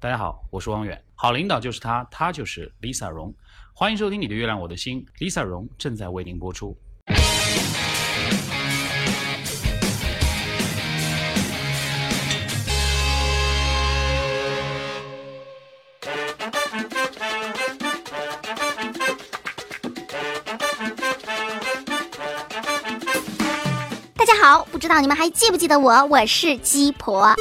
大家好，我是汪远。好领导就是他，他就是 Lisa 荣。欢迎收听《你的月亮我的心》，Lisa 荣正在为您播出。不知道你们还记不记得我？我是鸡婆。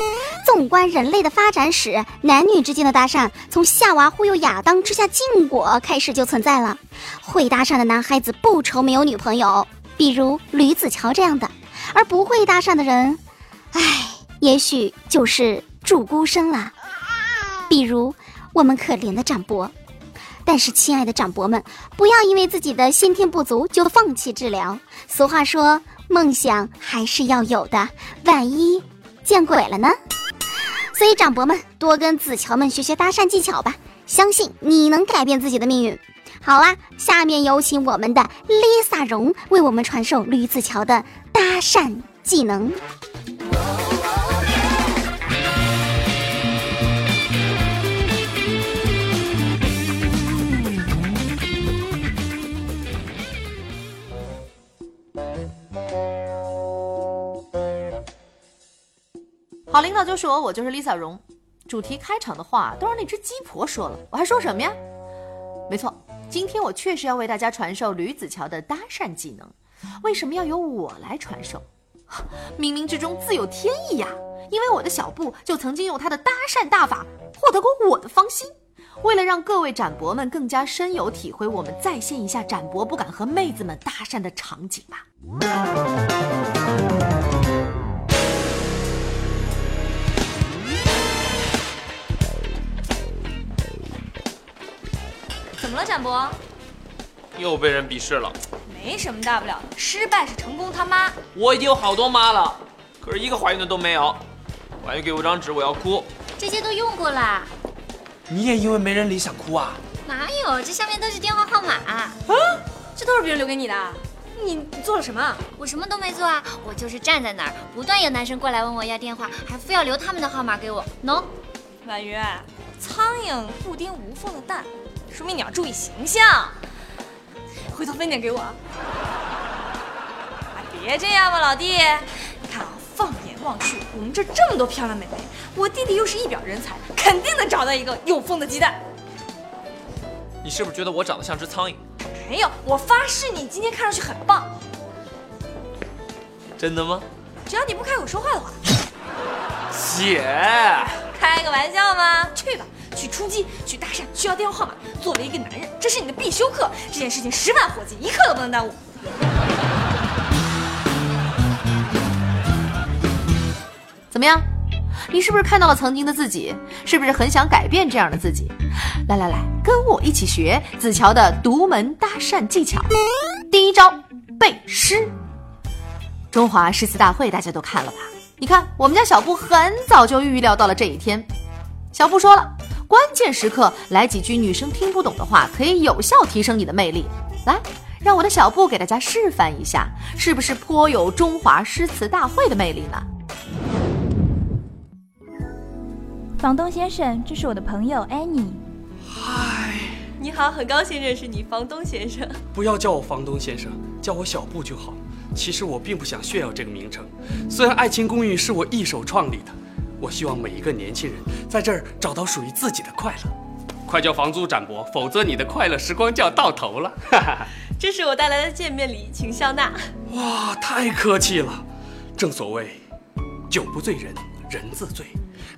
纵观人类的发展史，男女之间的搭讪从夏娃忽悠亚当吃下禁果开始就存在了。会搭讪的男孩子不愁没有女朋友，比如吕子乔这样的；而不会搭讪的人，唉，也许就是祝孤生了。比如我们可怜的展博。但是，亲爱的展博们，不要因为自己的先天不足就放弃治疗。俗话说。梦想还是要有的，万一见鬼了呢？所以长伯们多跟子乔们学学搭讪技巧吧，相信你能改变自己的命运。好啦，下面有请我们的 Lisa 荣为我们传授吕子乔的搭讪技能。好领导就是我，我就是 Lisa 荣。主题开场的话都让那只鸡婆说了，我还说什么呀？没错，今天我确实要为大家传授吕子乔的搭讪技能。为什么要由我来传授？冥冥之中自有天意呀！因为我的小布就曾经用他的搭讪大法获得过我的芳心。为了让各位展博们更加深有体会，我们再现一下展博不敢和妹子们搭讪的场景吧。么了，展博？又被人鄙视了。没什么大不了的，失败是成功他妈。我已经有好多妈了，可是一个怀孕的都没有。婉瑜，给我张纸，我要哭。这些都用过了。你也因为没人理想哭啊？哪有？这下面都是电话号码。啊？这都是别人留给你的。你做了什么？我什么都没做啊，我就是站在那儿，不断有男生过来问我要电话，还非要留他们的号码给我。喏，婉瑜，苍蝇不叮无缝的蛋。说明你要注意形象，回头分点给我。啊，别这样嘛，老弟。你看啊，放眼望去，我们这这么多漂亮美眉，我弟弟又是一表人才，肯定能找到一个有缝的鸡蛋。你是不是觉得我长得像只苍蝇？没有，我发誓你今天看上去很棒。真的吗？只要你不开口说话的话。姐，开个玩笑吗？去吧。去出击，去搭讪，需要电话号码。作为一个男人，这是你的必修课。这件事情十万火急，一刻都不能耽误。怎么样？你是不是看到了曾经的自己？是不是很想改变这样的自己？来来来，跟我一起学子乔的独门搭讪技巧。第一招，背诗。中华诗词大会大家都看了吧？你看，我们家小布很早就预料到了这一天。小布说了。关键时刻来几句女生听不懂的话，可以有效提升你的魅力。来，让我的小布给大家示范一下，是不是颇有中华诗词大会的魅力呢？房东先生，这是我的朋友 Annie。嗨，你好，很高兴认识你，房东先生。不要叫我房东先生，叫我小布就好。其实我并不想炫耀这个名称，虽然爱情公寓是我一手创立的。我希望每一个年轻人在这儿找到属于自己的快乐。快交房租，展博，否则你的快乐时光就要到头了。哈哈，这是我带来的见面礼，请笑纳。哇，太客气了。正所谓，酒不醉人人自醉，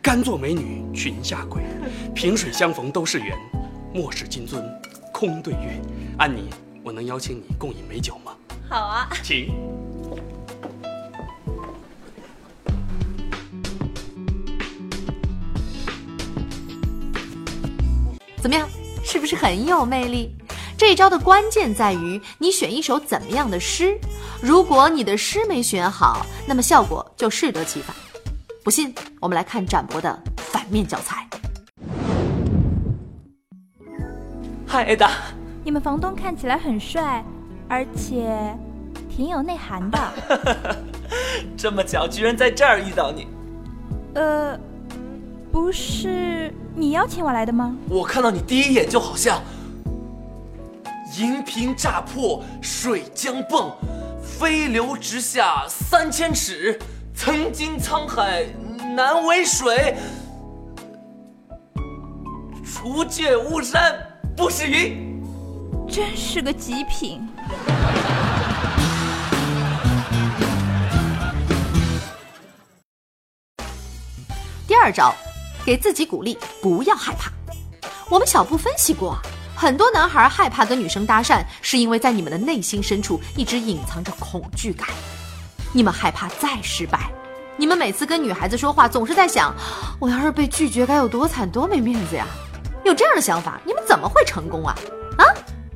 甘做美女裙下跪。萍水相逢都是缘，莫使金樽空对月。安妮，我能邀请你共饮美酒吗？好啊，请。怎么样，是不是很有魅力？这招的关键在于你选一首怎么样的诗。如果你的诗没选好，那么效果就适得其反。不信，我们来看展博的反面教材。嗨，艾达，你们房东看起来很帅，而且挺有内涵的。这么巧，居然在这儿遇到你。呃，不是你邀请我来的吗？我看到你第一眼就好像银瓶乍破水浆迸，飞流直下三千尺，曾经沧海难为水，除却巫山不是云。真是个极品。第二招，给自己鼓励，不要害怕。我们小布分析过，很多男孩害怕跟女生搭讪，是因为在你们的内心深处一直隐藏着恐惧感。你们害怕再失败，你们每次跟女孩子说话，总是在想，我要是被拒绝该有多惨多没面子呀。有这样的想法，你们怎么会成功啊？啊，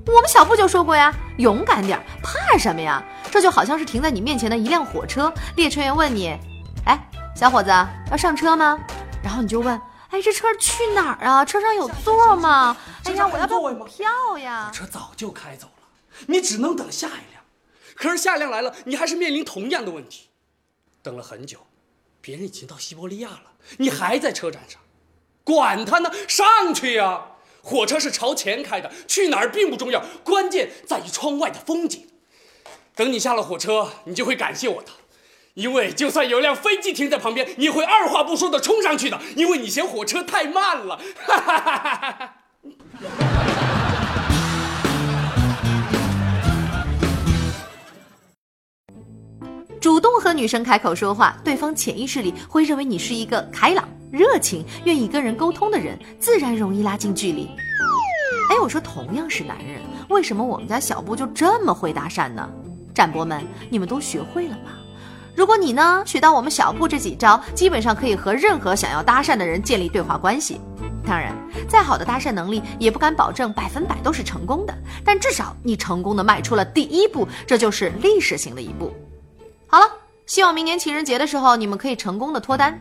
我们小布就说过呀，勇敢点，怕什么呀？这就好像是停在你面前的一辆火车，列车员问你，哎。小伙子，要上车吗？然后你就问，哎，这车去哪儿啊？车上有座吗？哎呀，我要不要买票呀？火车早就开走了，你只能等下一辆。可是下一辆来了，你还是面临同样的问题。等了很久，别人已经到西伯利亚了，你还在车站上。管他呢，上去呀！火车是朝前开的，去哪儿并不重要，关键在于窗外的风景。等你下了火车，你就会感谢我的。因为就算有辆飞机停在旁边，你会二话不说的冲上去的，因为你嫌火车太慢了。哈哈哈哈哈！主动和女生开口说话，对方潜意识里会认为你是一个开朗、热情、愿意跟人沟通的人，自然容易拉近距离。哎，我说同样是男人，为什么我们家小布就这么会搭讪呢？展博们，你们都学会了吗？如果你呢学到我们小布这几招，基本上可以和任何想要搭讪的人建立对话关系。当然，再好的搭讪能力也不敢保证百分百都是成功的，但至少你成功的迈出了第一步，这就是历史性的一步。好了，希望明年情人节的时候你们可以成功的脱单。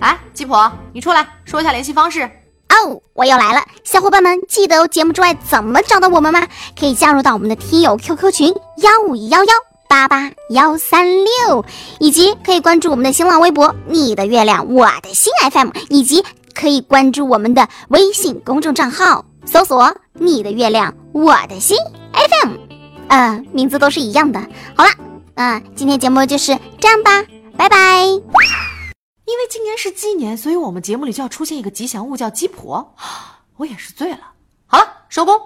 哎，鸡婆，你出来说一下联系方式。哦，我又来了，小伙伴们记得节目之外怎么找到我们吗？可以加入到我们的听友 QQ 群幺五幺幺。八八幺三六，以及可以关注我们的新浪微博“你的月亮我的心 FM”，以及可以关注我们的微信公众账号，搜索“你的月亮我的心 FM”，呃，名字都是一样的。好了，嗯，今天节目就是这样吧，拜拜。因为今年是鸡年，所以我们节目里就要出现一个吉祥物，叫鸡婆。我也是醉了。好了，收工。